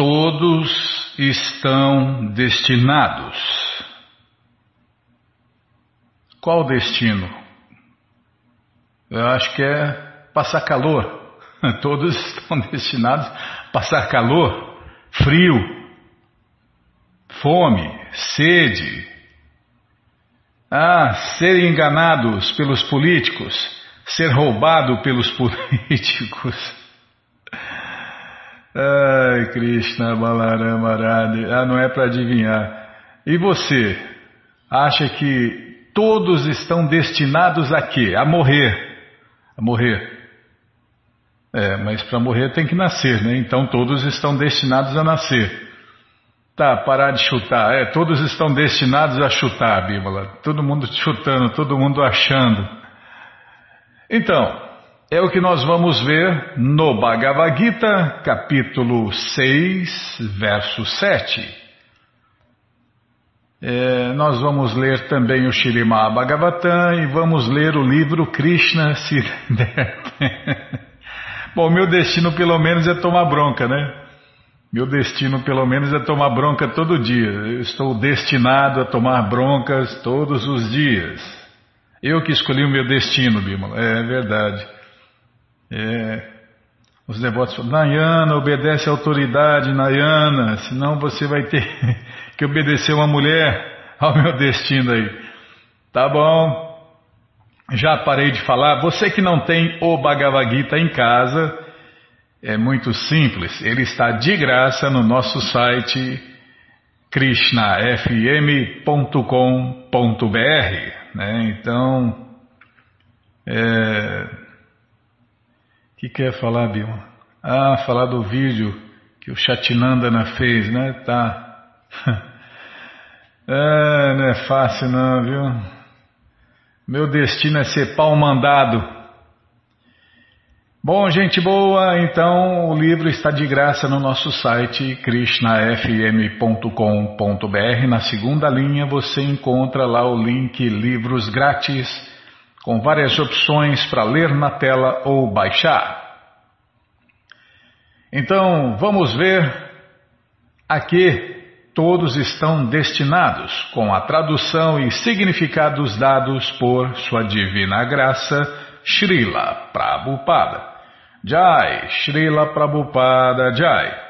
todos estão destinados. Qual destino? Eu acho que é passar calor. Todos estão destinados a passar calor, frio, fome, sede. Ah, ser enganados pelos políticos, ser roubado pelos políticos. Ai, Krishna Balarama Ah, não é para adivinhar. E você? Acha que todos estão destinados a quê? A morrer. A morrer. É, mas para morrer tem que nascer, né? Então todos estão destinados a nascer. Tá, parar de chutar. É, todos estão destinados a chutar, Bíblia. Todo mundo chutando, todo mundo achando. Então, é o que nós vamos ver no Bhagavad Gita, capítulo 6, verso 7. É, nós vamos ler também o Shirimá Bhagavatam e vamos ler o livro Krishna Siddhartha. Bom, meu destino pelo menos é tomar bronca, né? Meu destino pelo menos é tomar bronca todo dia. Eu estou destinado a tomar broncas todos os dias. Eu que escolhi o meu destino, Bímola. É verdade. É, os devotos falam, Nayana, obedece à autoridade, Nayana, senão você vai ter que obedecer uma mulher ao meu destino aí. Tá bom, já parei de falar. Você que não tem o Bhagavad Gita em casa, é muito simples, ele está de graça no nosso site krishnafm.com.br. Né? Então, é, que quer falar, Bilma? Ah, falar do vídeo que o Chatinandana fez, né? Tá. é, não é fácil não, viu? Meu destino é ser pau mandado. Bom, gente boa, então o livro está de graça no nosso site krishnafm.com.br. Na segunda linha você encontra lá o link Livros Grátis com várias opções para ler na tela ou baixar. Então, vamos ver aqui todos estão destinados, com a tradução e significados dados por Sua Divina Graça, Srila Prabhupada. Jai, Srila Prabhupada Jai.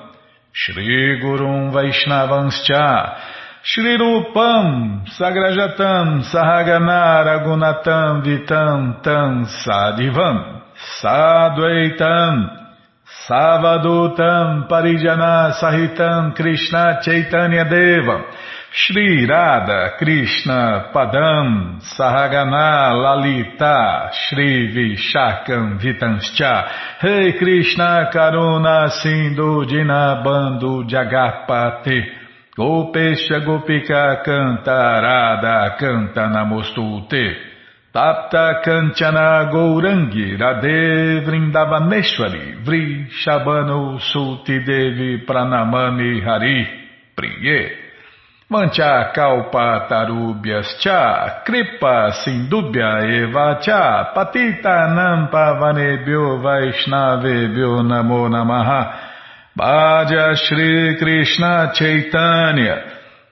Shri Gurum Vaishnavanscha Shri Rupam Sagrajatam Sahagana Ragunatam Vitam Tam Sadivam Sadvaitam Savadutam Parijana Sahitam Krishna Chaitanya Deva Shri Radha Krishna Padam Sahagana Lalita Shri Vishakam Vitanscha. Rei Krishna Karuna Sindhu Dinabando Jagapate Gopesha Gopika Canta Radha Canta Namostute. Tapta Kanchana Gourangi Radhe Vrindavaneshwari Vri Shabano Suti Devi Pranamani Hari Priye Mancha kalpa tarubhyas cha, kripa sindubhya eva cha, patita nampa vanebhyo vaishnavebhyo namo namaha, Bhaja Shri Krishna Chaitanya,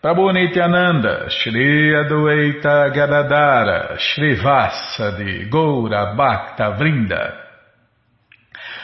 Prabhu Nityananda, Shri Adueita Gadadara, Shri Vasadi, Goura Bhakta Vrinda,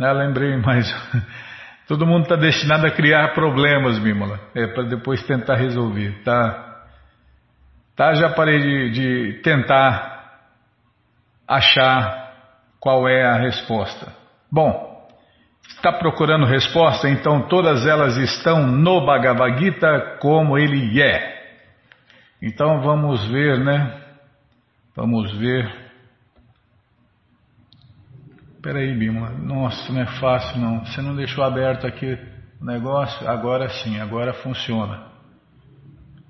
Ah, lembrei mais. Todo mundo está destinado a criar problemas, Bímola, é, para depois tentar resolver, tá? Tá, já parei de, de tentar achar qual é a resposta. Bom, está procurando resposta, então todas elas estão no Bhagavad Gita como ele é. Então vamos ver, né? Vamos ver. Peraí, Bima. Nossa, não é fácil não. Você não deixou aberto aqui o negócio? Agora sim, agora funciona.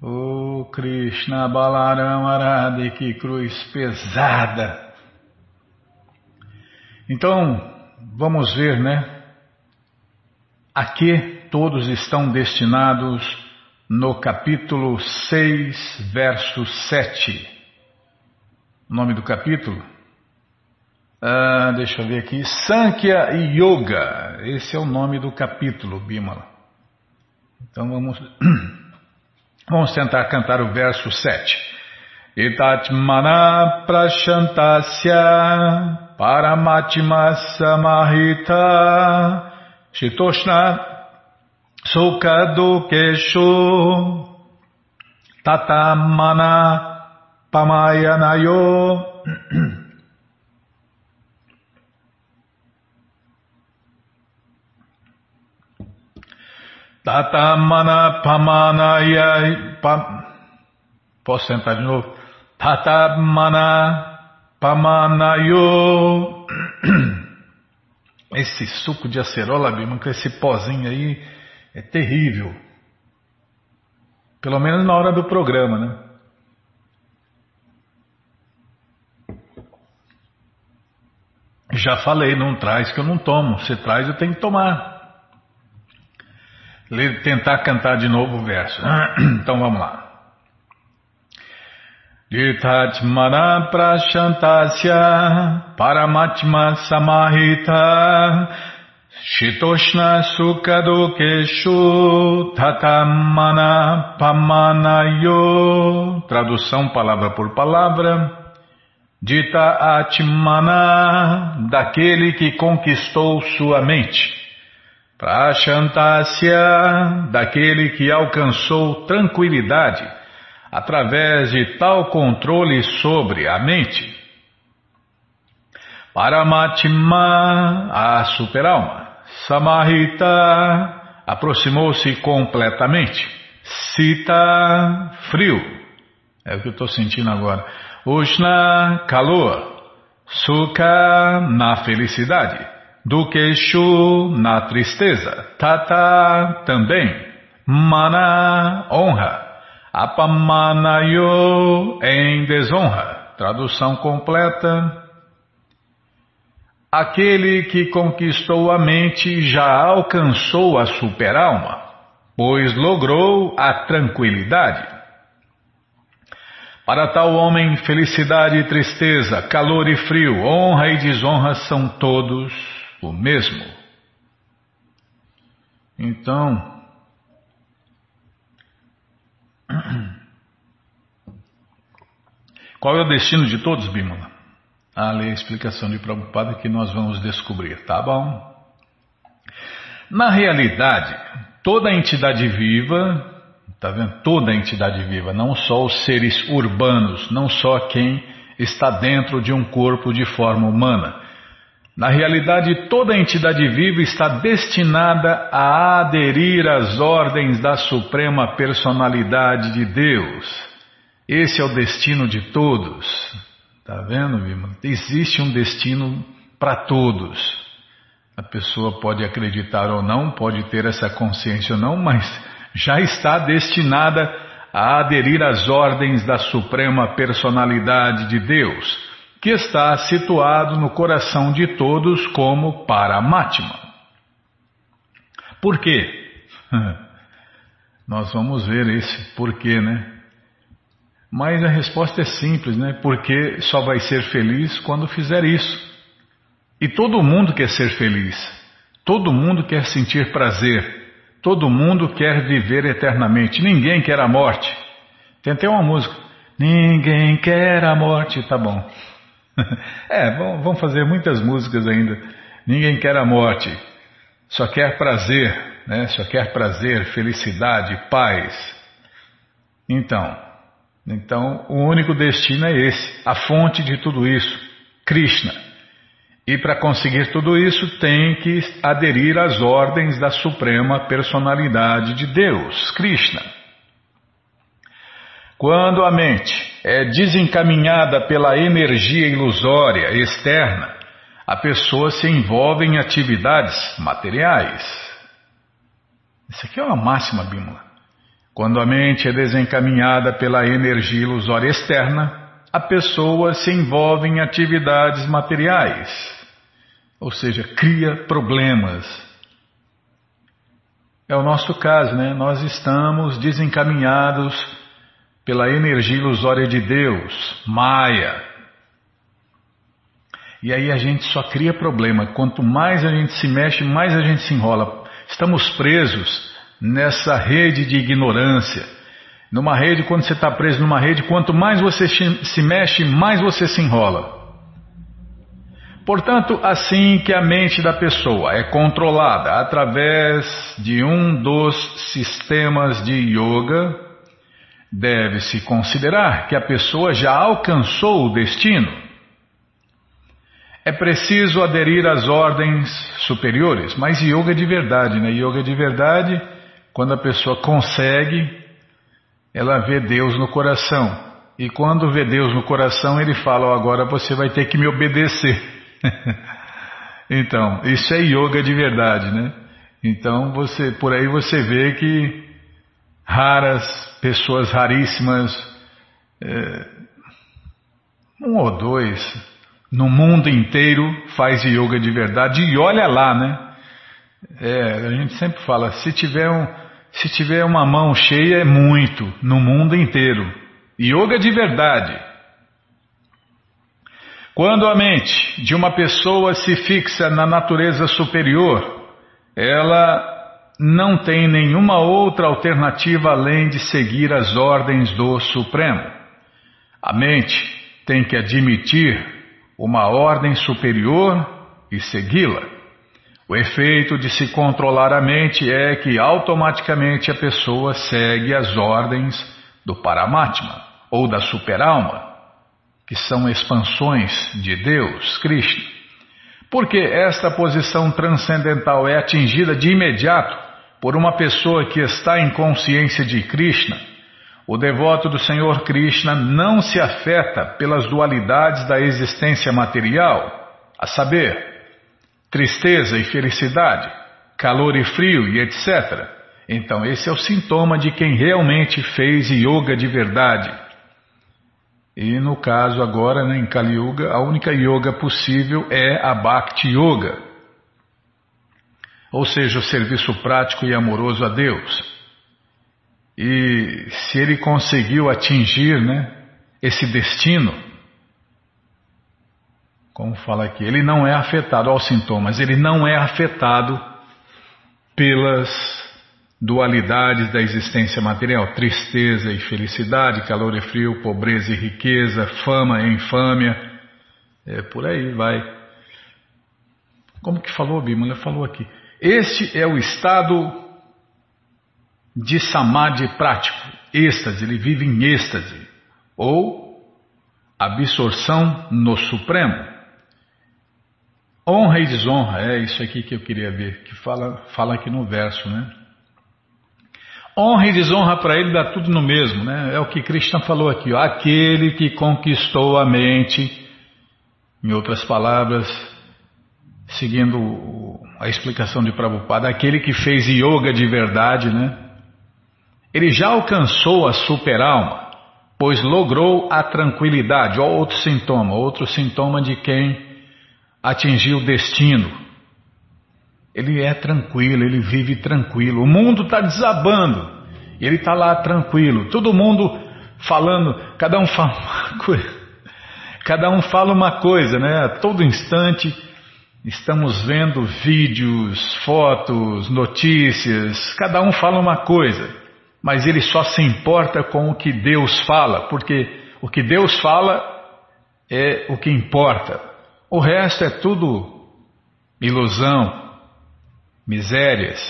O oh, Krishna Balaram Arade, que cruz pesada. Então, vamos ver, né? A que todos estão destinados no capítulo 6, verso 7. O nome do capítulo? Ah, deixa eu ver aqui. Sankhya Yoga. Esse é o nome do capítulo, Bimala. Então vamos, vamos tentar cantar o verso 7. Itatmana prashantasya paramatma samahita shitoshna sukadukeshu tatamana pamayanayo Tatamana pamanaya. Pa, posso sentar de novo? Tatamana pamanayo. Esse suco de acerola, Bima, com esse pozinho aí, é terrível. Pelo menos na hora do programa, né? Já falei, não traz que eu não tomo. Você traz, eu tenho que tomar tentar cantar de novo o verso. Então vamos lá. Ditatmana prashantasya paramatma samahita shitoshna sukadukeshu tatamana pamanayo Tradução palavra por palavra. Dita atmana, daquele que conquistou sua mente. Prashantasya, daquele que alcançou tranquilidade através de tal controle sobre a mente. Paramatma, a superalma. Samahita, aproximou-se completamente. Sita, frio. É o que eu estou sentindo agora. Ushna, calor. Sukha, na felicidade do queixo na tristeza, tata também, mana honra, apamanayo em desonra. Tradução completa. Aquele que conquistou a mente já alcançou a superalma, pois logrou a tranquilidade. Para tal homem, felicidade e tristeza, calor e frio, honra e desonra são todos o mesmo. Então, qual é o destino de todos, Bimala? A ler a explicação de Prabhupada que nós vamos descobrir, tá bom? Na realidade, toda entidade viva, tá vendo? Toda entidade viva, não só os seres urbanos, não só quem está dentro de um corpo de forma humana, na realidade, toda entidade viva está destinada a aderir às ordens da Suprema Personalidade de Deus. Esse é o destino de todos. Tá vendo, irmão? Existe um destino para todos. A pessoa pode acreditar ou não, pode ter essa consciência ou não, mas já está destinada a aderir às ordens da Suprema Personalidade de Deus que está situado no coração de todos como Paramatma. Por quê? Nós vamos ver esse porquê, né? Mas a resposta é simples, né? Porque só vai ser feliz quando fizer isso. E todo mundo quer ser feliz. Todo mundo quer sentir prazer. Todo mundo quer viver eternamente. Ninguém quer a morte. Tem até uma música. Ninguém quer a morte. Tá bom. é, vamos fazer muitas músicas ainda. Ninguém quer a morte. só quer prazer, né? só quer prazer, felicidade, paz. Então, então o único destino é esse, a fonte de tudo isso, Krishna. E para conseguir tudo isso tem que aderir às ordens da Suprema Personalidade de Deus, Krishna. Quando a mente é desencaminhada pela energia ilusória externa, a pessoa se envolve em atividades materiais. Isso aqui é uma máxima bímola. Quando a mente é desencaminhada pela energia ilusória externa, a pessoa se envolve em atividades materiais, ou seja, cria problemas. É o nosso caso, né? Nós estamos desencaminhados pela energia ilusória de Deus, Maia, e aí a gente só cria problema. Quanto mais a gente se mexe, mais a gente se enrola. Estamos presos nessa rede de ignorância. Numa rede, quando você está preso numa rede, quanto mais você se mexe, mais você se enrola. Portanto, assim que a mente da pessoa é controlada através de um dos sistemas de yoga, deve-se considerar que a pessoa já alcançou o destino é preciso aderir às ordens superiores, mas yoga de verdade, né? Yoga de verdade, quando a pessoa consegue, ela vê Deus no coração. E quando vê Deus no coração, ele fala: oh, agora você vai ter que me obedecer. então, isso é yoga de verdade, né? Então, você, por aí você vê que raras, pessoas raríssimas, é, um ou dois, no mundo inteiro faz yoga de verdade e olha lá, né? É, a gente sempre fala, se tiver, um, se tiver uma mão cheia é muito, no mundo inteiro. Yoga de verdade. Quando a mente de uma pessoa se fixa na natureza superior, ela não tem nenhuma outra alternativa além de seguir as ordens do Supremo. A mente tem que admitir uma ordem superior e segui-la. O efeito de se controlar a mente é que automaticamente a pessoa segue as ordens do Paramatma ou da superalma, que são expansões de Deus, Krishna. Porque esta posição transcendental é atingida de imediato por uma pessoa que está em consciência de Krishna, o devoto do Senhor Krishna não se afeta pelas dualidades da existência material, a saber, tristeza e felicidade, calor e frio e etc. Então, esse é o sintoma de quem realmente fez yoga de verdade. E no caso agora, né, em Kali Yuga, a única yoga possível é a Bhakti Yoga, ou seja, o serviço prático e amoroso a Deus. E se ele conseguiu atingir né, esse destino, como fala aqui, ele não é afetado aos sintomas, ele não é afetado pelas dualidades da existência material, tristeza e felicidade, calor e frio, pobreza e riqueza, fama e infâmia, é, por aí vai. Como que falou, Bíblia? Falou aqui. Este é o estado de samadhi prático, êxtase, ele vive em êxtase, ou absorção no Supremo. Honra e desonra, é isso aqui que eu queria ver, que fala, fala aqui no verso, né? Honra e desonra para ele dá tudo no mesmo, né? É o que Krishna falou aqui, ó, aquele que conquistou a mente, em outras palavras, seguindo a explicação de Prabhupada, aquele que fez yoga de verdade, né? Ele já alcançou a superalma, pois logrou a tranquilidade. Olha outro sintoma, outro sintoma de quem atingiu o destino. Ele é tranquilo, ele vive tranquilo. O mundo está desabando, ele está lá tranquilo. Todo mundo falando, cada um fala uma coisa. Cada um fala uma coisa, né? A todo instante estamos vendo vídeos, fotos, notícias, cada um fala uma coisa mas ele só se importa com o que Deus fala, porque o que Deus fala é o que importa. O resto é tudo ilusão. misérias,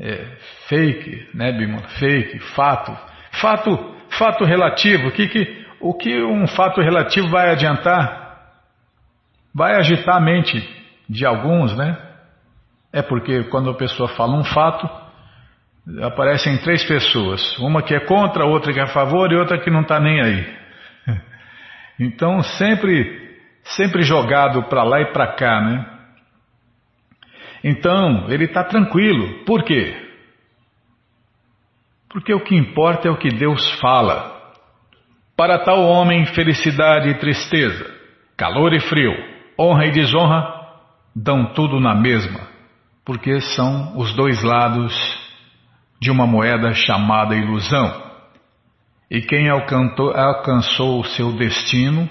é, fake, né, Bimala? Fake, fato. Fato, fato relativo. O que, que, o que um fato relativo vai adiantar? Vai agitar a mente de alguns, né? É porque quando a pessoa fala um fato, aparecem três pessoas. Uma que é contra, outra que é a favor e outra que não está nem aí. Então sempre, sempre jogado para lá e para cá, né? Então ele está tranquilo. Por quê? Porque o que importa é o que Deus fala. Para tal homem, felicidade e tristeza, calor e frio, honra e desonra dão tudo na mesma, porque são os dois lados de uma moeda chamada ilusão. E quem alcançou, alcançou o seu destino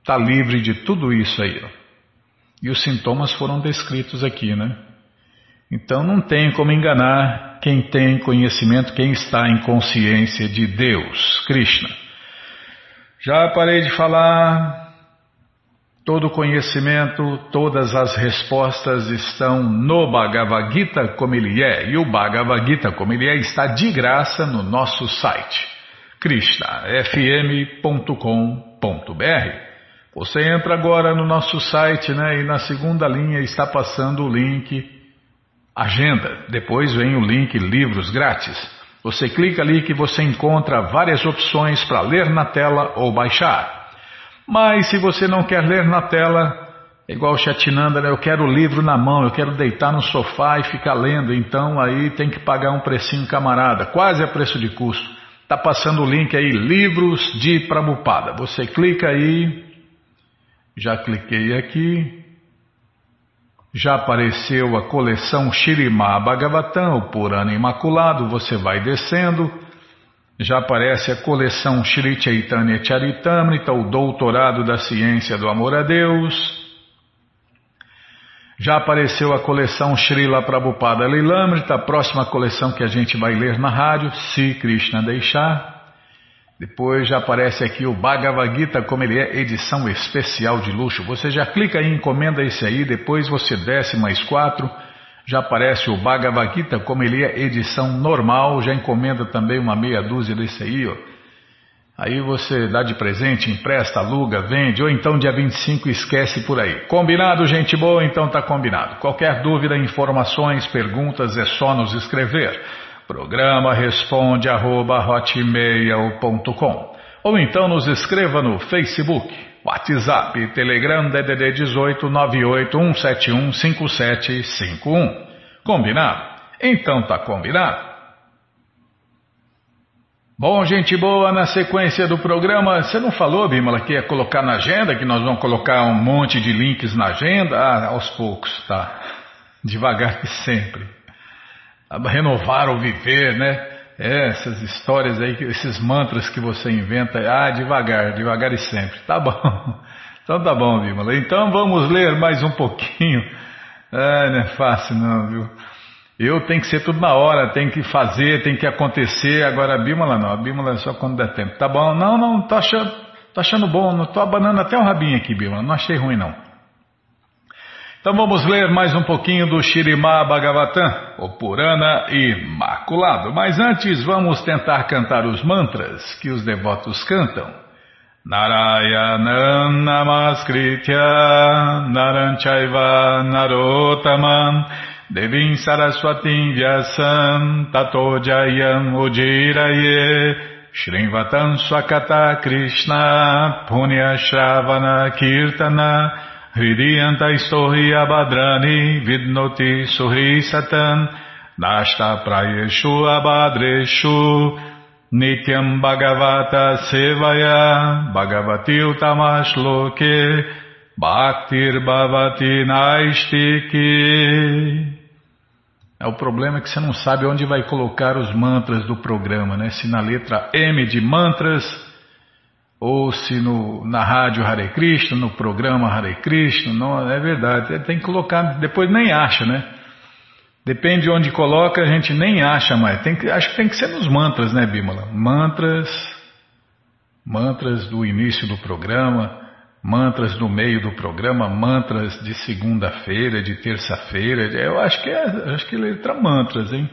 está livre de tudo isso aí. Ó. E os sintomas foram descritos aqui, né? Então não tem como enganar quem tem conhecimento, quem está em consciência de Deus, Krishna. Já parei de falar. Todo conhecimento, todas as respostas estão no Bhagavad Gita como ele é. E o Bhagavad Gita como ele é está de graça no nosso site krishnafm.com.br. Você entra agora no nosso site, né? E na segunda linha está passando o link Agenda. Depois vem o link Livros Grátis. Você clica ali que você encontra várias opções para ler na tela ou baixar. Mas se você não quer ler na tela, é igual Chatinanda, né? eu quero o livro na mão, eu quero deitar no sofá e ficar lendo, então aí tem que pagar um precinho camarada, quase a preço de custo. Está passando o link aí, Livros de Prabupada. Você clica aí, já cliquei aqui, já apareceu a coleção Shirimá Bhagavatam, o Purana Imaculado, você vai descendo, já aparece a coleção Shri Chaitanya Charitamrita, o Doutorado da Ciência do Amor a Deus, já apareceu a coleção Srila Prabhupada Lilamrita, a próxima coleção que a gente vai ler na rádio, Se Krishna deixar. Depois já aparece aqui o Bhagavad Gita, como ele é, edição especial de luxo. Você já clica aí, encomenda esse aí, depois você desce mais quatro, já aparece o Bhagavad Gita, como ele é, edição normal, já encomenda também uma meia dúzia desse aí, ó. Aí você dá de presente, empresta, aluga, vende, ou então dia 25 esquece por aí. Combinado, gente boa? Então tá combinado. Qualquer dúvida, informações, perguntas é só nos escrever. Programa responde arroba, ou então nos escreva no Facebook, WhatsApp, Telegram DDD 18 981715751. Combinado? Então tá combinado. Bom, gente boa, na sequência do programa, você não falou, Bimala, que ia colocar na agenda, que nós vamos colocar um monte de links na agenda? Ah, aos poucos, tá? Devagar que sempre. Renovar ou viver, né? Essas histórias aí, esses mantras que você inventa, ah, devagar, devagar e sempre. Tá bom. Então tá bom, Bimala. Então vamos ler mais um pouquinho. Ah, não é fácil não, viu? Eu tenho que ser tudo na hora, tem que fazer, tem que acontecer. Agora a Bímola não, a Bímola é só quando der tempo. Tá bom? Não, não, tô achando, tô achando bom, não tô abanando até o rabinho aqui, Bímola, não achei ruim não. Então vamos ler mais um pouquinho do Shirimá Bhagavatam, o Purana Imaculado. Mas antes vamos tentar cantar os mantras que os devotos cantam. Narayanam Namaskritya Naranchaiva Narotaman Devim Saraswatim Vyasam Tato Jayam Ujiraye Shrinvatam Swakata Krishna Punya Shravana Kirtana Hridiyanta Istohi Abhadrani Vidnoti Suhri Satan Nashta Prayeshu Abhadreshu Nityam Bhagavata Sevaya Bhagavati Utamash Loke Bhaktir Bhavati Naistiki é o problema é que você não sabe onde vai colocar os mantras do programa, né? Se na letra M de mantras, ou se no, na rádio Hare Krishna, no programa Hare Krishna, não, é verdade. Tem que colocar, depois nem acha, né? Depende de onde coloca, a gente nem acha mais. Tem que, acho que tem que ser nos mantras, né, Bímola? Mantras, mantras do início do programa, Mantras no meio do programa, mantras de segunda-feira, de terça-feira. Eu acho que é, acho que letra mantras, hein?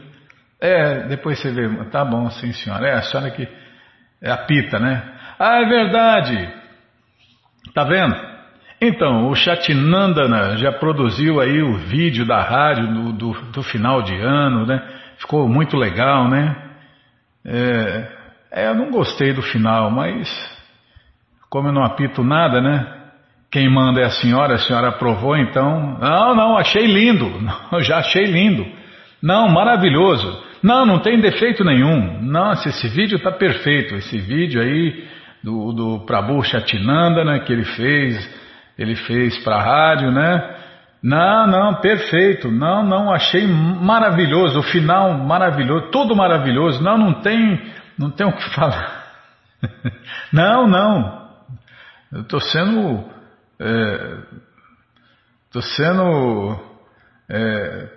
É, depois você vê. Tá bom, sim, senhora. É, a senhora que. É a pita, né? Ah, é verdade. Tá vendo? Então, o Chatinandana já produziu aí o vídeo da rádio do, do, do final de ano, né? Ficou muito legal, né? É, é, eu não gostei do final, mas como eu não apito nada, né? Quem manda é a senhora, a senhora aprovou, então. Não, não, achei lindo. Já achei lindo. Não, maravilhoso. Não, não tem defeito nenhum. Nossa, esse vídeo está perfeito. Esse vídeo aí do, do Prabhu Chatinanda, né, que ele fez, ele fez para a rádio, né? Não, não, perfeito. Não, não, achei maravilhoso. O final maravilhoso, tudo maravilhoso. Não, não tem, não tem o que falar. não, não. Eu estou sendo. Estou é, sendo. É,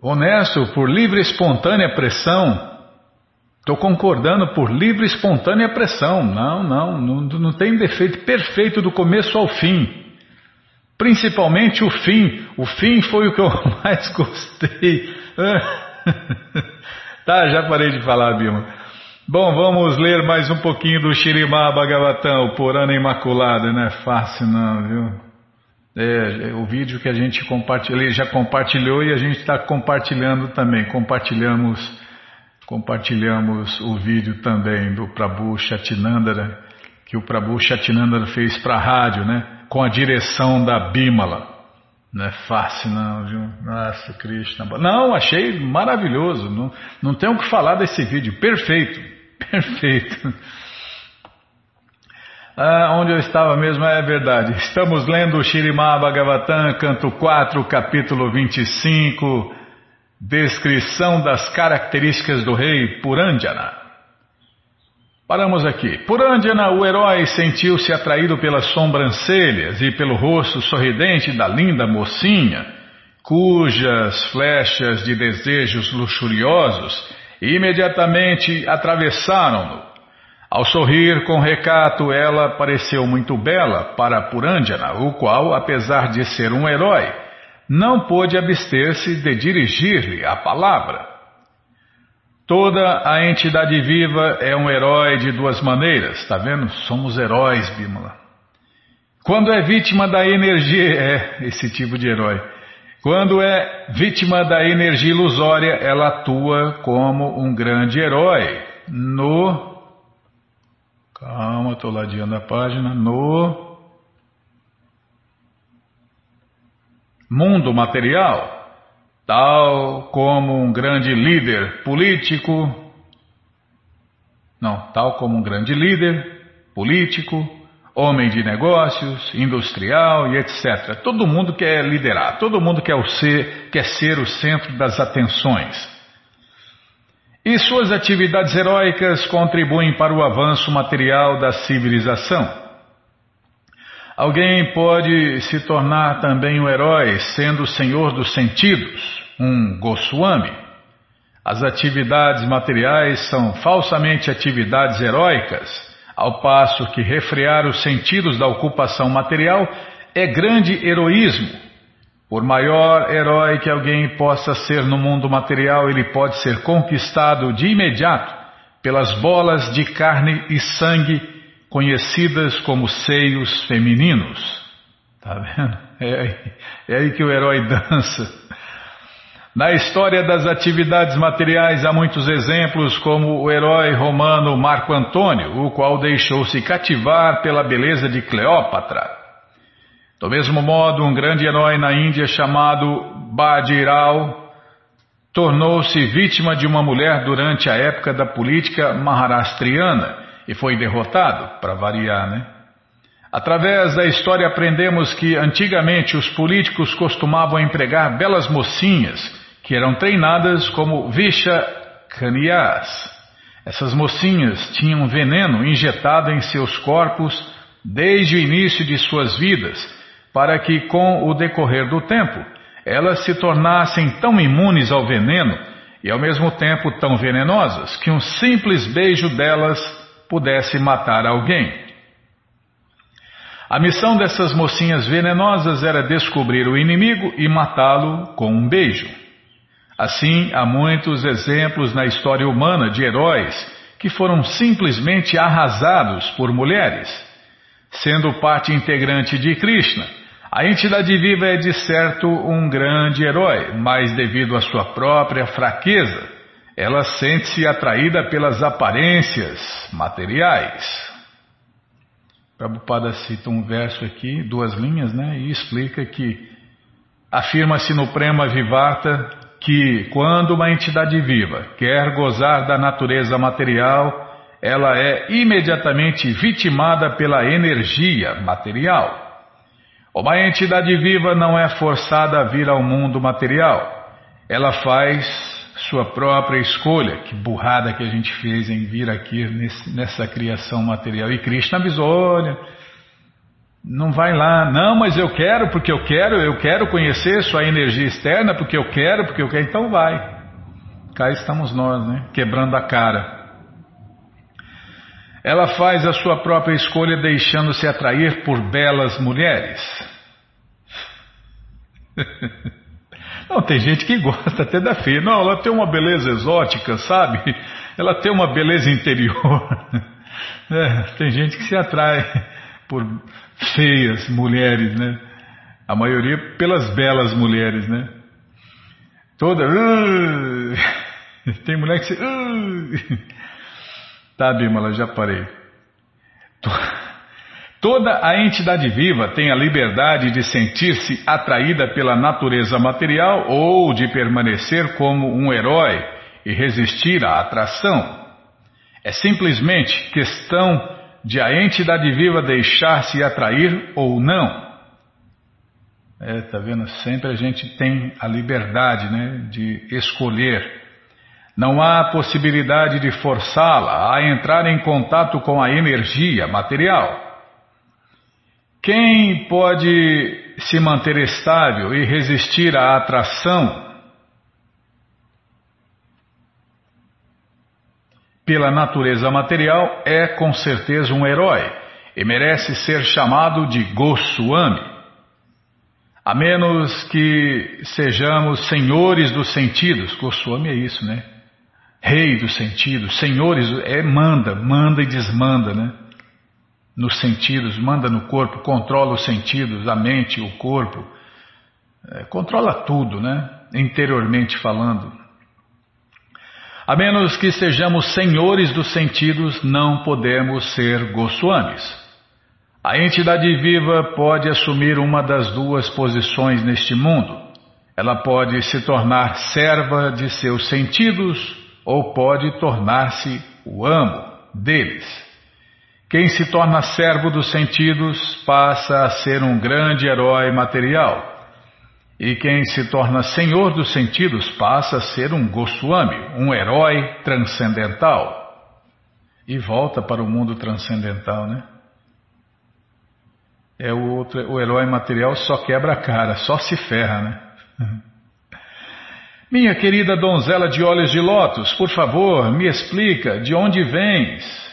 honesto por livre e espontânea pressão. Estou concordando por livre e espontânea pressão. Não, não, não, não tem defeito perfeito do começo ao fim. Principalmente o fim. O fim foi o que eu mais gostei. tá, já parei de falar, Bima. Bom, vamos ler mais um pouquinho do Shirimá Bhagavatam, o Purana Imaculado, não é fácil não, viu? É, o vídeo que a gente compartilhou, ele já compartilhou e a gente está compartilhando também, compartilhamos, compartilhamos o vídeo também do Prabhu Chatinandara, que o Prabhu Chatinandara fez para a rádio, né? Com a direção da Bimala. Não é fácil não, viu? Nossa, Krishna. Não, achei maravilhoso. Não, não tenho o que falar desse vídeo. Perfeito. Perfeito. Ah, onde eu estava mesmo é verdade. Estamos lendo o Shirimá Bhagavatam, canto 4, capítulo 25, descrição das características do rei Purandjana. Paramos aqui. Purandjana, o herói, sentiu-se atraído pelas sobrancelhas e pelo rosto sorridente da linda mocinha, cujas flechas de desejos luxuriosos imediatamente atravessaram-no. Ao sorrir com recato, ela pareceu muito bela para Purandjana, o qual, apesar de ser um herói, não pôde abster-se de dirigir-lhe a palavra. Toda a entidade viva é um herói de duas maneiras, está vendo? Somos heróis, Bímola. Quando é vítima da energia, é esse tipo de herói. Quando é vítima da energia ilusória, ela atua como um grande herói no. Calma, estou ladeando a página. No mundo material, tal como um grande líder político. Não, tal como um grande líder político, homem de negócios, industrial e etc. Todo mundo quer liderar, todo mundo quer ser, quer ser o centro das atenções. E suas atividades heróicas contribuem para o avanço material da civilização. Alguém pode se tornar também um herói sendo o senhor dos sentidos, um Goswami. As atividades materiais são falsamente atividades heróicas ao passo que refrear os sentidos da ocupação material é grande heroísmo. Por maior herói que alguém possa ser no mundo material, ele pode ser conquistado de imediato pelas bolas de carne e sangue conhecidas como seios femininos. Tá vendo? É, é aí que o herói dança. Na história das atividades materiais há muitos exemplos, como o herói romano Marco Antônio, o qual deixou-se cativar pela beleza de Cleópatra. Do mesmo modo, um grande herói na Índia chamado Badiral tornou-se vítima de uma mulher durante a época da política maharashtriana e foi derrotado, para variar, né? Através da história aprendemos que antigamente os políticos costumavam empregar belas mocinhas que eram treinadas como Visha Kanyas. Essas mocinhas tinham veneno injetado em seus corpos desde o início de suas vidas, para que, com o decorrer do tempo, elas se tornassem tão imunes ao veneno e ao mesmo tempo tão venenosas que um simples beijo delas pudesse matar alguém. A missão dessas mocinhas venenosas era descobrir o inimigo e matá-lo com um beijo. Assim, há muitos exemplos na história humana de heróis que foram simplesmente arrasados por mulheres. Sendo parte integrante de Krishna, a entidade viva é de certo um grande herói, mas devido à sua própria fraqueza, ela sente-se atraída pelas aparências materiais. Prabhupada cita um verso aqui, duas linhas, né, e explica que afirma-se no Prema Vivata que quando uma entidade viva quer gozar da natureza material, ela é imediatamente vitimada pela energia material. Uma entidade viva não é forçada a vir ao mundo material. Ela faz sua própria escolha. Que burrada que a gente fez em vir aqui nesse, nessa criação material. E Krishna avisou: olha, não vai lá. Não, mas eu quero porque eu quero, eu quero conhecer sua energia externa porque eu quero, porque eu quero. Então vai. Cá estamos nós, né? Quebrando a cara. Ela faz a sua própria escolha deixando-se atrair por belas mulheres. Não, tem gente que gosta até da feia. Não, ela tem uma beleza exótica, sabe? Ela tem uma beleza interior. É, tem gente que se atrai por feias mulheres, né? A maioria pelas belas mulheres, né? Toda. Uh, tem mulher que se. Uh, tá, Bimala, já parei. Toda a entidade viva tem a liberdade de sentir-se atraída pela natureza material ou de permanecer como um herói e resistir à atração. É simplesmente questão de a entidade viva deixar-se atrair ou não. É, tá vendo? Sempre a gente tem a liberdade, né, de escolher. Não há possibilidade de forçá-la a entrar em contato com a energia material. Quem pode se manter estável e resistir à atração pela natureza material é com certeza um herói e merece ser chamado de Goswami. A menos que sejamos senhores dos sentidos, Goswami é isso, né? Rei dos sentidos, senhores é manda, manda e desmanda, né? Nos sentidos, manda no corpo, controla os sentidos, a mente, o corpo, é, controla tudo, né? Interiormente falando. A menos que sejamos senhores dos sentidos, não podemos ser Goswamis. A entidade viva pode assumir uma das duas posições neste mundo. Ela pode se tornar serva de seus sentidos ou pode tornar-se o amo deles. Quem se torna servo dos sentidos passa a ser um grande herói material. E quem se torna senhor dos sentidos passa a ser um Goswami, um herói transcendental. E volta para o mundo transcendental, né? É o, outro, o herói material só quebra a cara, só se ferra, né? Minha querida donzela de olhos de lótus, por favor, me explica de onde vens?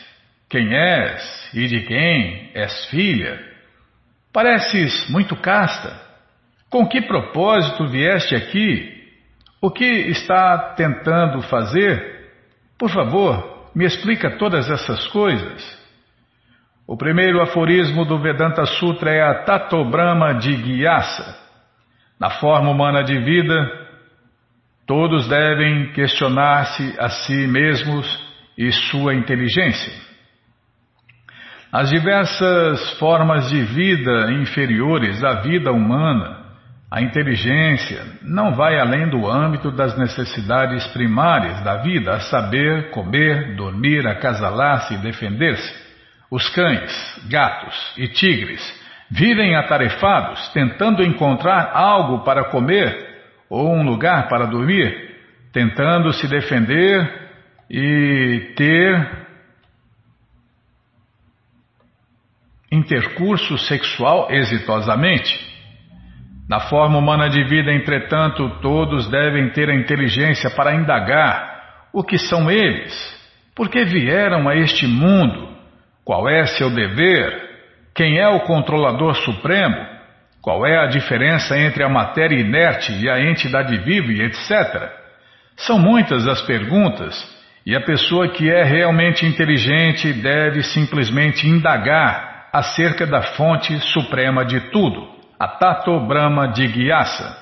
Quem és e de quem és filha? Pareces muito casta. Com que propósito vieste aqui? O que está tentando fazer? Por favor, me explica todas essas coisas. O primeiro aforismo do Vedanta Sutra é a Tato Brahma de Gyasa. Na forma humana de vida, todos devem questionar-se a si mesmos e sua inteligência. As diversas formas de vida inferiores à vida humana, a inteligência, não vai além do âmbito das necessidades primárias da vida, a saber, comer, dormir, acasalar-se e defender-se. Os cães, gatos e tigres vivem atarefados, tentando encontrar algo para comer ou um lugar para dormir, tentando se defender e ter intercurso sexual exitosamente. Na forma humana de vida, entretanto, todos devem ter a inteligência para indagar o que são eles, por que vieram a este mundo, qual é seu dever, Quem é o controlador supremo? Qual é a diferença entre a matéria inerte e a entidade viva etc. São muitas as perguntas e a pessoa que é realmente inteligente deve simplesmente indagar acerca da fonte suprema de tudo, a Tato Brahma Jigyasa.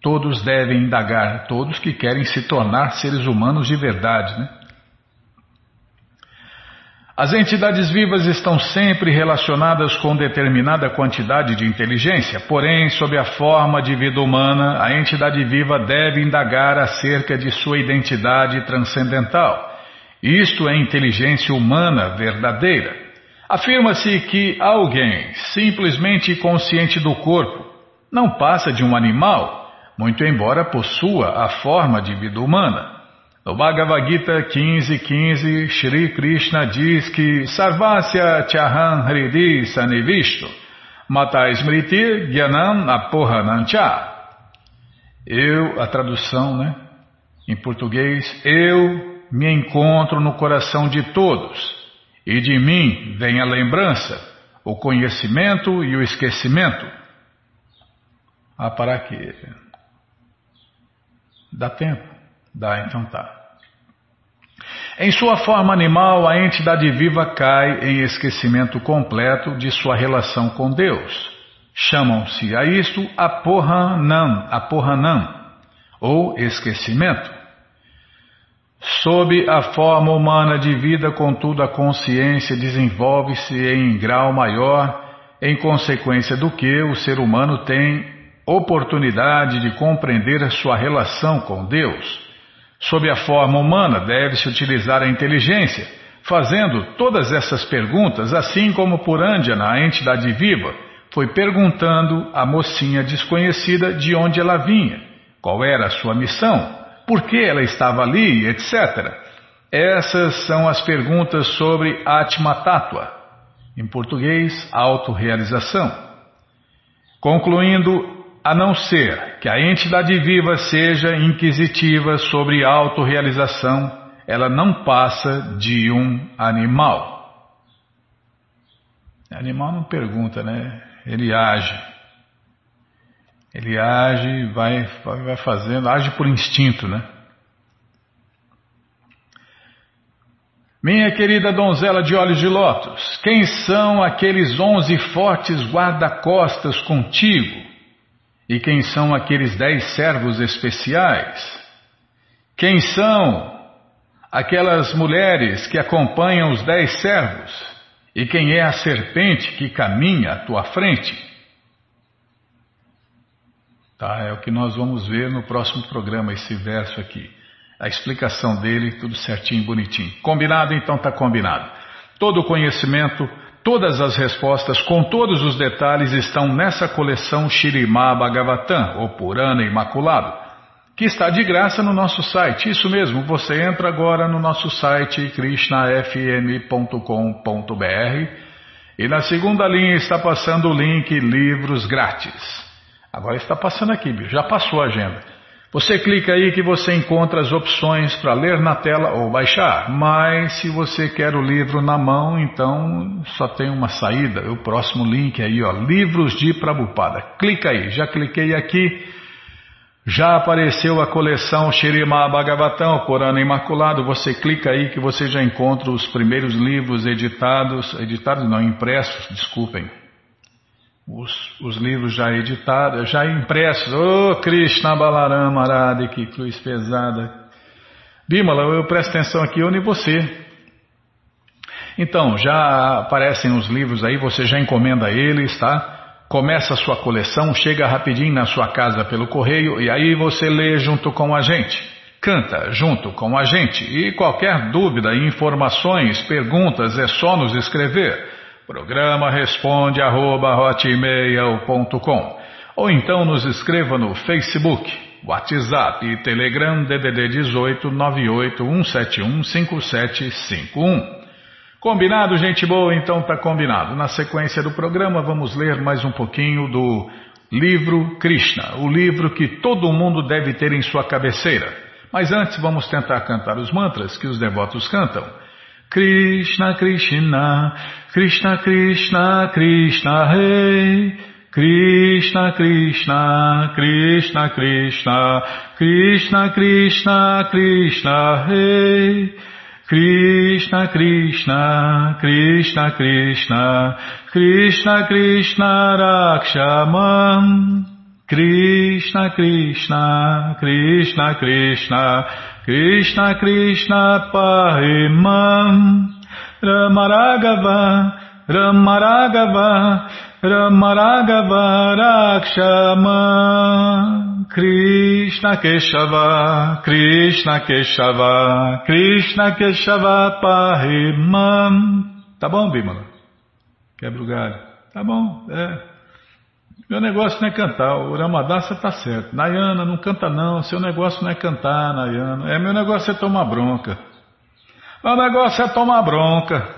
Todos devem indagar, todos que querem se tornar seres humanos de verdade, né? As entidades vivas estão sempre relacionadas com determinada quantidade de inteligência, porém, sob a forma de vida humana, a entidade viva deve indagar acerca de sua identidade transcendental. Isto é inteligência humana verdadeira. Afirma-se que alguém, simplesmente consciente do corpo, não passa de um animal, muito embora possua a forma de vida humana. No Bhagavad Gita 15.15, Shri Krishna diz que Sarvasya Chaham Hridi Sanivisto Mata Smriti Gyanam Apohanancha. Eu, a tradução, né? Em português, eu me encontro no coração de todos, e de mim vem a lembrança, o conhecimento e o esquecimento. Ah, para quê? Dá tempo. Dá, então tá. Em sua forma animal, a entidade viva cai em esquecimento completo de sua relação com Deus. Chamam-se a isto apohanam, apohanam, ou esquecimento. Sob a forma humana de vida, contudo, a consciência desenvolve-se em grau maior, em consequência do que o ser humano tem oportunidade de compreender a sua relação com Deus. Sob a forma humana, deve-se utilizar a inteligência, fazendo todas essas perguntas, assim como por Andiana, a entidade viva, foi perguntando à mocinha desconhecida de onde ela vinha, qual era a sua missão, por que ela estava ali, etc. Essas são as perguntas sobre Atma Tattva, em português, autorrealização. Concluindo, a não ser que a entidade viva seja inquisitiva sobre autorrealização, ela não passa de um animal. Animal não pergunta, né? Ele age. Ele age, vai, vai fazendo, age por instinto, né? Minha querida donzela de olhos de lótus, quem são aqueles onze fortes guarda-costas contigo? E quem são aqueles dez servos especiais? Quem são aquelas mulheres que acompanham os dez servos? E quem é a serpente que caminha à tua frente? Tá, é o que nós vamos ver no próximo programa, esse verso aqui. A explicação dele, tudo certinho, bonitinho. Combinado? Então tá combinado. Todo o conhecimento Todas as respostas, com todos os detalhes, estão nessa coleção Shirimá Bhagavatam, ou Purana Imaculado, que está de graça no nosso site. Isso mesmo, você entra agora no nosso site krishnafm.com.br e na segunda linha está passando o link Livros Grátis. Agora está passando aqui, já passou a agenda. Você clica aí que você encontra as opções para ler na tela ou baixar. Mas se você quer o livro na mão, então só tem uma saída. O próximo link aí, ó, Livros de Prabupada. Clica aí. Já cliquei aqui. Já apareceu a coleção Shirima Bhagavatam, Corano Imaculado. Você clica aí que você já encontra os primeiros livros editados, editados não, impressos, desculpem, os, os livros já editados, já impressos. Ô oh, Krishna Balarama Arade, que cruz pesada. Bimala, eu presto atenção aqui, eu nem você. Então, já aparecem os livros aí, você já encomenda eles, tá? Começa a sua coleção, chega rapidinho na sua casa pelo correio e aí você lê junto com a gente. Canta junto com a gente. E qualquer dúvida, informações, perguntas, é só nos escrever. Programa responde arroba, ou então nos escreva no Facebook, WhatsApp e Telegram DDD 18 5751. Combinado, gente boa? Então tá combinado. Na sequência do programa vamos ler mais um pouquinho do livro Krishna, o livro que todo mundo deve ter em sua cabeceira. Mas antes vamos tentar cantar os mantras que os devotos cantam. Krishna Krishna Krishna Krishna Krishna Rei Krishna Krishna Krishna Krishna Krishna Krishna Krishna Rei Krishna Krishna Krishna Krishna Krishna Krishna Rakshaman Krishna Krishna Krishna Krishna Krishna Krishna Pahimam Ramaragava Ramaragava Ramaragava Rakshama Krishna Keshava Krishna Keshava Krishna Keshava Pahimam Tá bom, Bimala? Quebra o galho. Tá bom, é. Meu negócio não é cantar, o Ramadassa está certo. Nayana, não canta não, seu negócio não é cantar, Nayana. É, meu negócio é tomar bronca. Meu negócio é tomar bronca.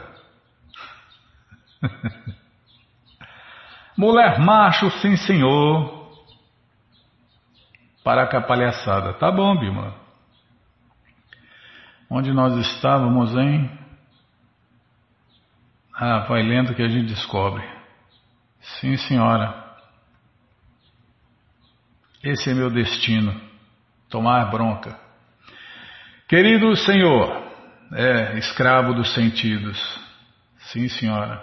Mulher macho, sim senhor. Para com a palhaçada. Tá bom, Bima. Onde nós estávamos, hein? Ah, vai lendo que a gente descobre. Sim, senhora. Esse é meu destino, tomar bronca. Querido Senhor, é escravo dos sentidos. Sim, senhora.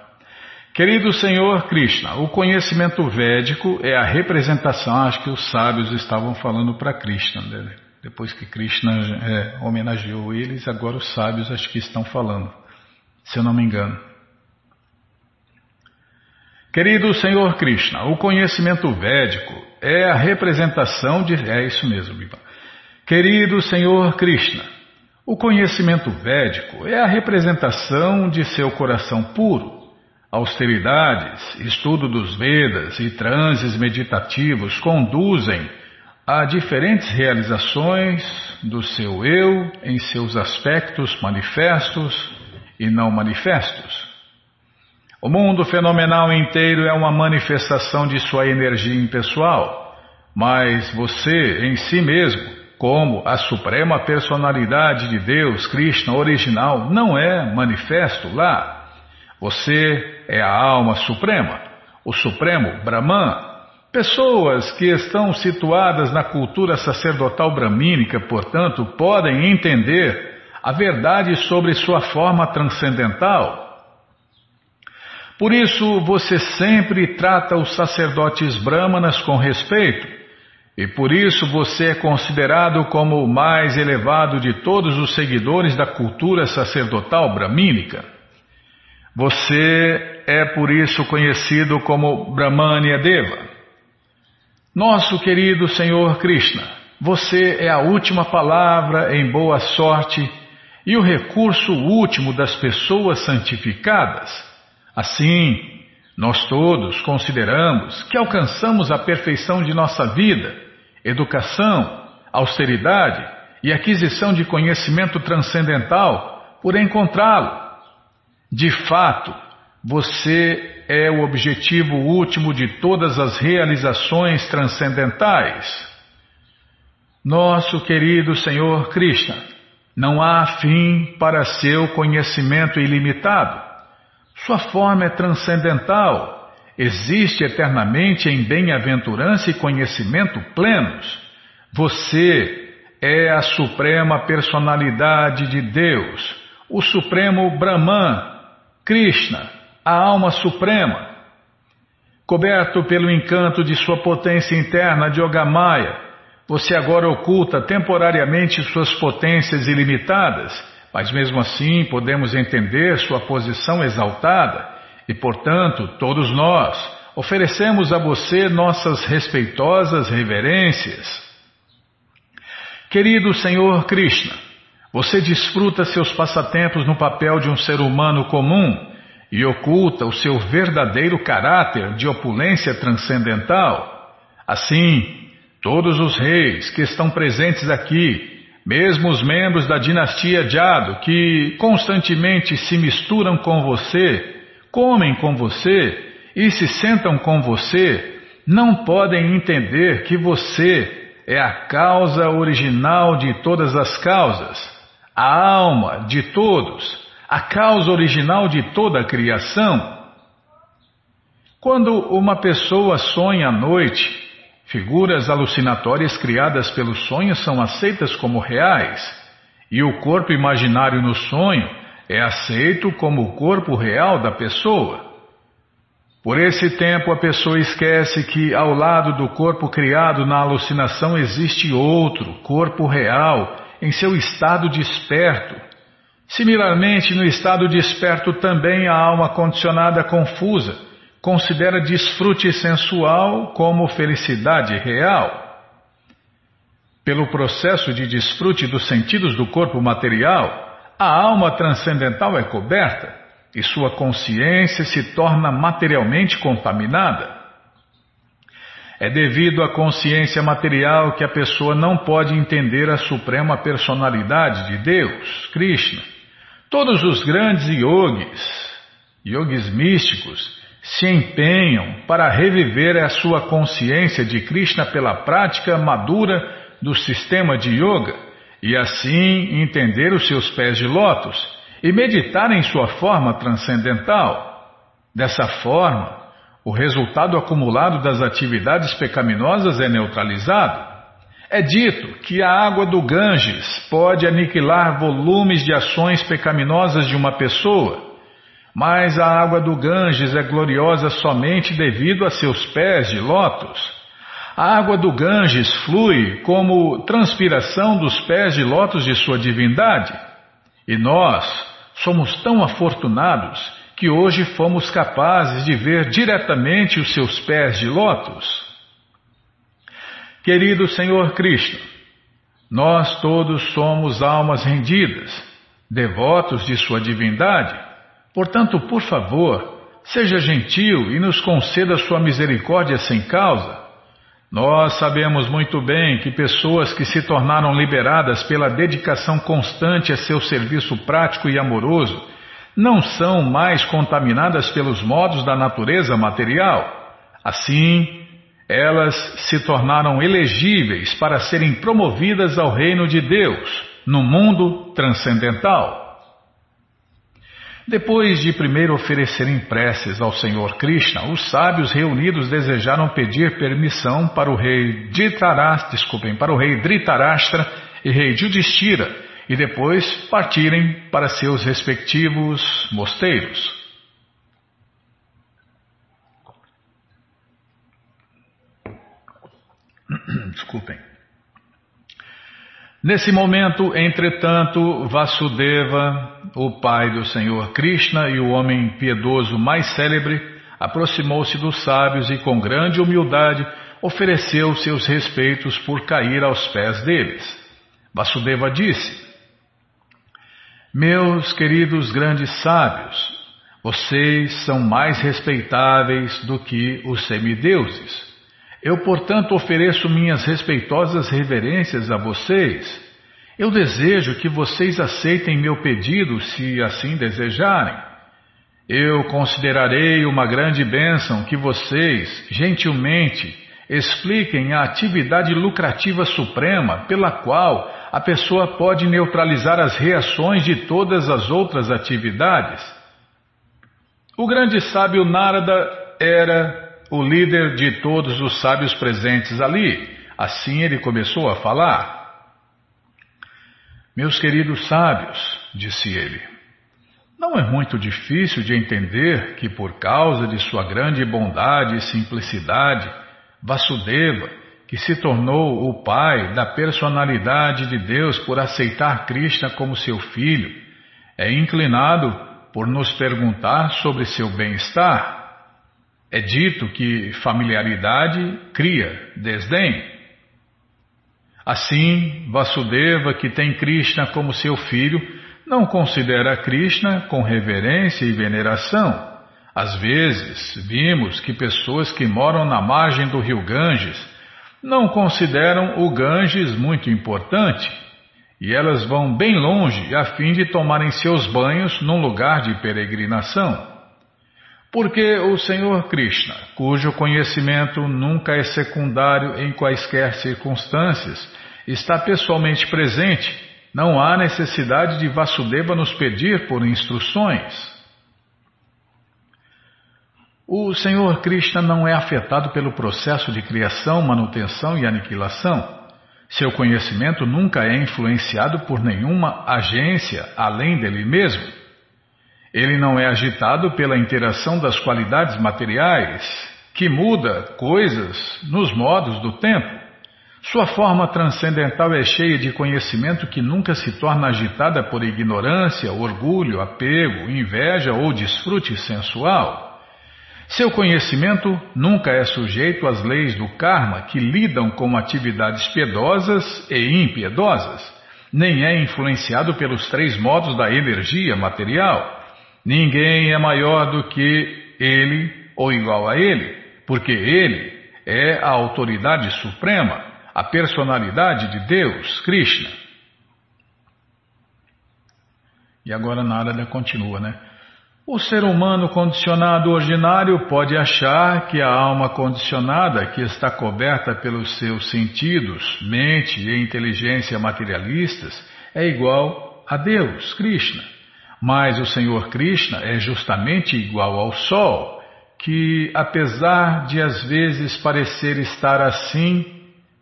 Querido Senhor Krishna, o conhecimento védico é a representação, acho que os sábios estavam falando para Krishna, né? depois que Krishna é, homenageou eles, agora os sábios acho que estão falando, se eu não me engano. Querido Senhor Krishna, o conhecimento védico é a representação de. É isso mesmo, Biba. Querido Senhor Krishna, o conhecimento védico é a representação de seu coração puro. Austeridades, estudo dos Vedas e transes meditativos conduzem a diferentes realizações do seu eu em seus aspectos manifestos e não manifestos. O mundo fenomenal inteiro é uma manifestação de sua energia impessoal, mas você em si mesmo, como a suprema personalidade de Deus, Krishna original, não é manifesto lá. Você é a alma suprema, o supremo Brahman. Pessoas que estão situadas na cultura sacerdotal bramínica, portanto, podem entender a verdade sobre sua forma transcendental por isso você sempre trata os sacerdotes brahmanas com respeito, e por isso você é considerado como o mais elevado de todos os seguidores da cultura sacerdotal bramínica. Você é por isso conhecido como Brahmanya Deva. Nosso querido Senhor Krishna, você é a última palavra em boa sorte e o recurso último das pessoas santificadas. Assim, nós todos consideramos que alcançamos a perfeição de nossa vida, educação, austeridade e aquisição de conhecimento transcendental por encontrá-lo. De fato, você é o objetivo último de todas as realizações transcendentais. Nosso querido Senhor Krishna, não há fim para seu conhecimento ilimitado. Sua forma é transcendental, existe eternamente em bem-aventurança e conhecimento plenos. Você é a suprema personalidade de Deus, o supremo Brahman, Krishna, a alma suprema. Coberto pelo encanto de sua potência interna de Yogamaya, você agora oculta temporariamente suas potências ilimitadas mas mesmo assim podemos entender sua posição exaltada e, portanto, todos nós oferecemos a você nossas respeitosas reverências. Querido Senhor Krishna, você desfruta seus passatempos no papel de um ser humano comum e oculta o seu verdadeiro caráter de opulência transcendental. Assim, todos os reis que estão presentes aqui mesmo os membros da dinastia Jado, que constantemente se misturam com você, comem com você e se sentam com você, não podem entender que você é a causa original de todas as causas, a alma de todos, a causa original de toda a criação. Quando uma pessoa sonha à noite, figuras alucinatórias criadas pelo sonho são aceitas como reais, e o corpo imaginário no sonho é aceito como o corpo real da pessoa. Por esse tempo, a pessoa esquece que ao lado do corpo criado na alucinação existe outro, corpo real, em seu estado desperto. Similarmente, no estado desperto também a alma condicionada confusa considera desfrute sensual como felicidade real. Pelo processo de desfrute dos sentidos do corpo material, a alma transcendental é coberta e sua consciência se torna materialmente contaminada. É devido à consciência material que a pessoa não pode entender a suprema personalidade de Deus, Krishna. Todos os grandes yogis, yogis místicos, se empenham para reviver a sua consciência de Krishna pela prática madura do sistema de yoga e assim entender os seus pés de lótus e meditar em sua forma transcendental. Dessa forma, o resultado acumulado das atividades pecaminosas é neutralizado. É dito que a água do Ganges pode aniquilar volumes de ações pecaminosas de uma pessoa, mas a água do Ganges é gloriosa somente devido a seus pés de lótus. A água do Ganges flui como transpiração dos pés de lótus de sua divindade. E nós somos tão afortunados que hoje fomos capazes de ver diretamente os seus pés de lótus. Querido Senhor Cristo, nós todos somos almas rendidas, devotos de Sua divindade. Portanto, por favor, seja gentil e nos conceda Sua misericórdia sem causa nós sabemos muito bem que pessoas que se tornaram liberadas pela dedicação constante a seu serviço prático e amoroso não são mais contaminadas pelos modos da natureza material. Assim, elas se tornaram elegíveis para serem promovidas ao reino de Deus, no mundo transcendental. Depois de primeiro oferecerem preces ao Senhor Krishna, os sábios reunidos desejaram pedir permissão para o rei Dhritarashtra, desculpem, para o rei Dhritarashtra e rei Judishthira, e depois partirem para seus respectivos mosteiros. Desculpem. Nesse momento, entretanto, Vasudeva, o pai do Senhor Krishna e o homem piedoso mais célebre, aproximou-se dos sábios e, com grande humildade, ofereceu seus respeitos por cair aos pés deles. Vasudeva disse: Meus queridos grandes sábios, vocês são mais respeitáveis do que os semideuses. Eu, portanto, ofereço minhas respeitosas reverências a vocês. Eu desejo que vocês aceitem meu pedido, se assim desejarem. Eu considerarei uma grande bênção que vocês, gentilmente, expliquem a atividade lucrativa suprema pela qual a pessoa pode neutralizar as reações de todas as outras atividades. O grande sábio Narada era o líder de todos os sábios presentes ali. Assim ele começou a falar. Meus queridos sábios, disse ele, não é muito difícil de entender que, por causa de sua grande bondade e simplicidade, Vasudeva, que se tornou o pai da personalidade de Deus por aceitar Krishna como seu filho, é inclinado por nos perguntar sobre seu bem-estar. É dito que familiaridade cria desdém. Assim, Vasudeva, que tem Krishna como seu filho, não considera Krishna com reverência e veneração. Às vezes, vimos que pessoas que moram na margem do rio Ganges não consideram o Ganges muito importante e elas vão bem longe a fim de tomarem seus banhos num lugar de peregrinação. Porque o Senhor Krishna, cujo conhecimento nunca é secundário em quaisquer circunstâncias, está pessoalmente presente Não há necessidade de Vasudeva nos pedir por instruções. O Senhor Krishna não é afetado pelo processo de criação, manutenção e aniquilação. Seu conhecimento nunca é influenciado por nenhuma agência além dele mesmo. Ele não é agitado pela interação das qualidades materiais, que muda coisas nos modos do tempo. Sua forma transcendental é cheia de conhecimento que nunca se torna agitada por ignorância, orgulho, apego, inveja ou desfrute sensual. Seu conhecimento nunca é sujeito às leis do karma que lidam com atividades piedosas e impiedosas, nem é influenciado pelos três modos da energia material. Ninguém é maior do que ele ou igual a ele, porque ele é a autoridade suprema, a personalidade de Deus, Krishna. E agora Narada continua, né? O ser humano condicionado ordinário pode achar que a alma condicionada, que está coberta pelos seus sentidos, mente e inteligência materialistas, é igual a Deus, Krishna. Mas o Senhor Krishna é justamente igual ao Sol, que, apesar de às vezes parecer estar assim,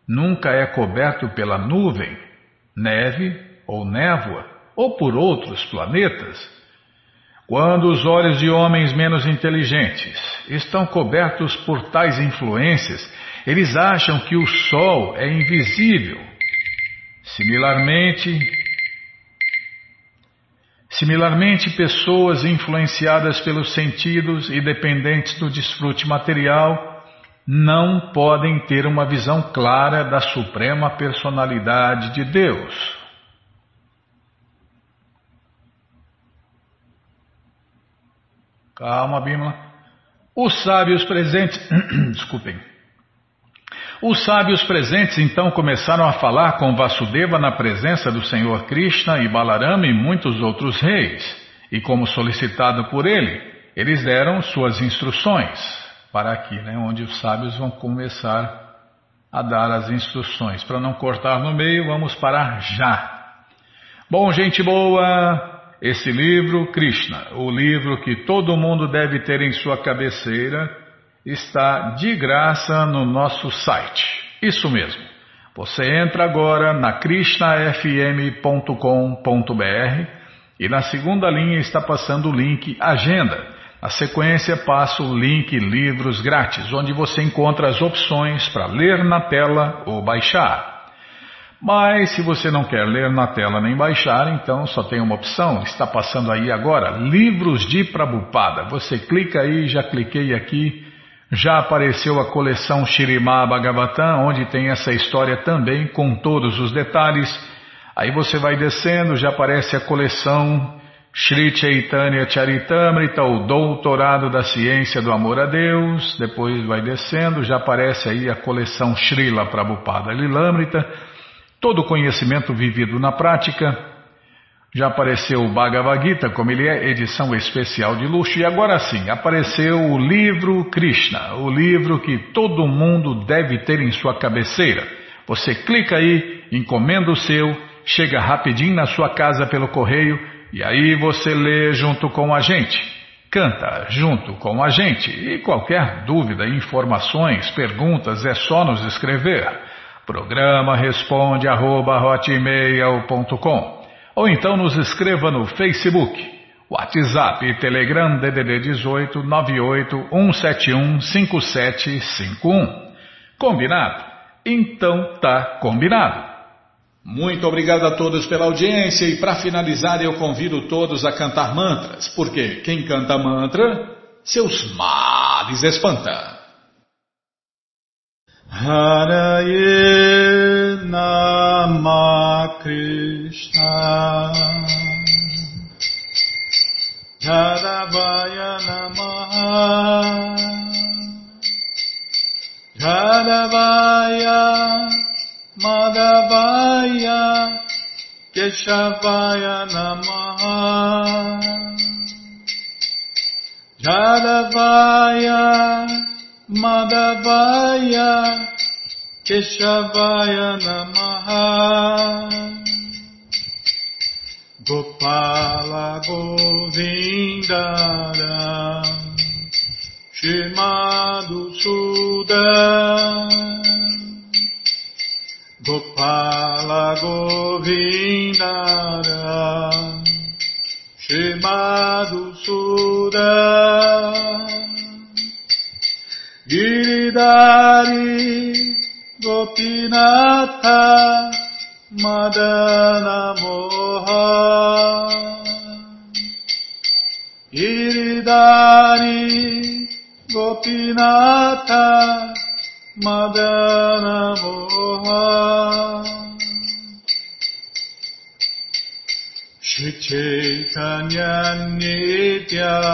nunca é coberto pela nuvem, neve ou névoa, ou por outros planetas quando os olhos de homens menos inteligentes estão cobertos por tais influências, eles acham que o Sol é invisível. Similarmente, Similarmente, pessoas influenciadas pelos sentidos e dependentes do desfrute material não podem ter uma visão clara da suprema personalidade de Deus. Calma, Bimala. Os sábios presentes. Desculpem. Os sábios presentes então começaram a falar com Vasudeva na presença do Senhor Krishna e Balarama e muitos outros reis. E como solicitado por ele, eles deram suas instruções para aqui, né, onde os sábios vão começar a dar as instruções. Para não cortar no meio, vamos parar já. Bom, gente boa, esse livro, Krishna, o livro que todo mundo deve ter em sua cabeceira, está de graça no nosso site. Isso mesmo. Você entra agora na krishnafm.com.br e na segunda linha está passando o link Agenda. Na sequência passa o link Livros Grátis, onde você encontra as opções para ler na tela ou baixar. Mas se você não quer ler na tela nem baixar, então só tem uma opção, está passando aí agora, Livros de Prabupada. Você clica aí, já cliquei aqui, já apareceu a coleção Shirimá Bhagavatam, onde tem essa história também com todos os detalhes. Aí você vai descendo, já aparece a coleção Sri Chaitanya Charitamrita, o Doutorado da Ciência do Amor a Deus. Depois vai descendo, já aparece aí a coleção Srila Prabhupada Lilamrita todo conhecimento vivido na prática. Já apareceu o Bhagavad Gita, como ele é, edição especial de luxo, e agora sim, apareceu o livro Krishna, o livro que todo mundo deve ter em sua cabeceira. Você clica aí, encomenda o seu, chega rapidinho na sua casa pelo correio, e aí você lê junto com a gente. Canta junto com a gente. E qualquer dúvida, informações, perguntas, é só nos escrever. Programa responde arroba hotmail.com ou então nos escreva no Facebook, WhatsApp e Telegram DDD 18 98 171 5751. Combinado? Então tá combinado. Muito obrigado a todos pela audiência e para finalizar eu convido todos a cantar mantras, porque quem canta mantra, seus males espanta. Haraye Nama Krishna. Jadavaya Namaha. Jadavaya Madhavaya Keshavaya Namaha. Jadavaya Madhavaya Keshavaya Namaha Gopala Govindara Shimadu Sudan Gopala Govindara Shimadu Sudan Giridari Gopinatha Madana Moha Giridari Gopinatha Madana Moha Shri Chaitanya Nityananda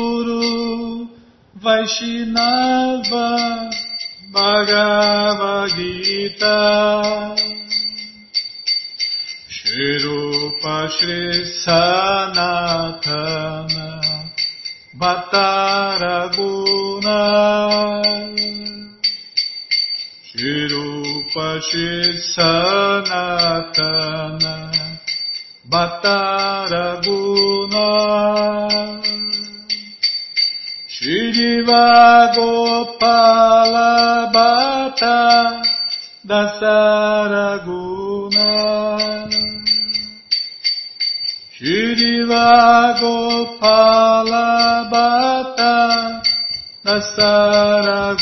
Vaishnava Bhagavad Gita Shri Rupa Shri Sanatana Bhattaraguna Shri Rupa Shri Sanatana Bhattaraguna Shriva Gopala Bhatta Dasaraguna Shriva Gopala Bhatta Dasaraguna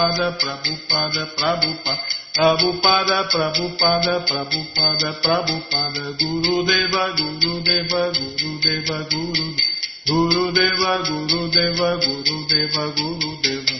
Prabhupada, Prabhupada, Prabhupada. Prabhupada, Prabhupada, Prabhupada, Prabhupada, Guru Deva, Guru Deva, Guru Deva, Guru Guru Deva, Guru Deva, Guru Deva, Guru Deva.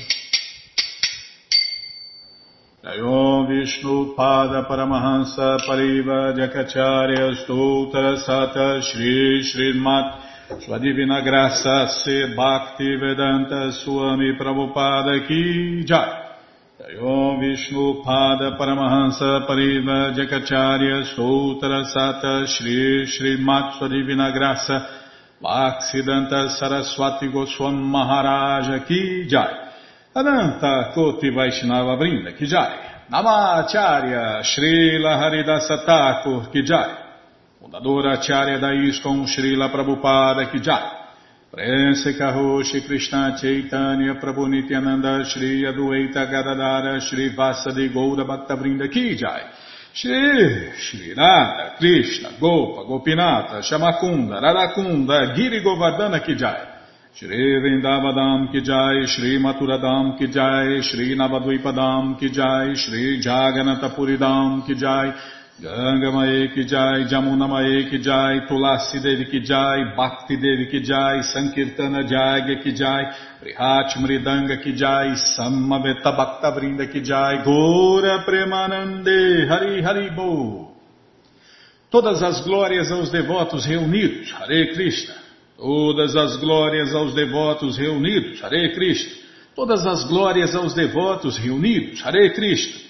Om Vishnu Pada Paramahansa Pariva Jakacharya Stoutra Sata Shri Srimat Sua Divina Graça Se Bhakti Vedanta Swami Prabhupada Ki Jai Om Vishnu Pada Paramahansa Pariva Jakacharya Stoutra Sata Shri Srimat Sua Divina Graça Bhaksidanta Saraswati Goswam Maharaja Ki Jai. Ananta Koti Vaishnava Vrinda Ki Jai. Namacharya Srila Haridasa Thakur Ki Jai. Fundadora Acharya da ISKCON Srila Prabhupada Ki Jai. Prense Karoshi Krishna Chaitanya Prabhu Nityananda Shri Adueta Gadadara Shri Vasadi Goura Bhakta Vrinda Ki Jai. Shri Shri Radha Krishna Gopa Gopinata Shamakunda Radakunda Giri Govardhana Kijai Shri Vrindavadam Kijai Shri Maturadam Kijai Shri Navadvipadam Kijai Shri Jagannatha Puridam Kijai Ganga Mae Ki Jai, Jamuna Mae Ki Jai, Tulasi Devi Ki Jai, Bhakti Devi Ki Jai, Sankirtana Jagya Ki Jai, Prihat Mridanga Ki Jai, Samaveta Bhakta Vrinda Ki Jai, Gora Premanande, Hari Hari Bo. Todas as glórias aos devotos reunidos, Hare Krishna. Todas as glórias aos devotos reunidos, Hare Krishna. Todas as glórias aos devotos reunidos, Hare Krishna.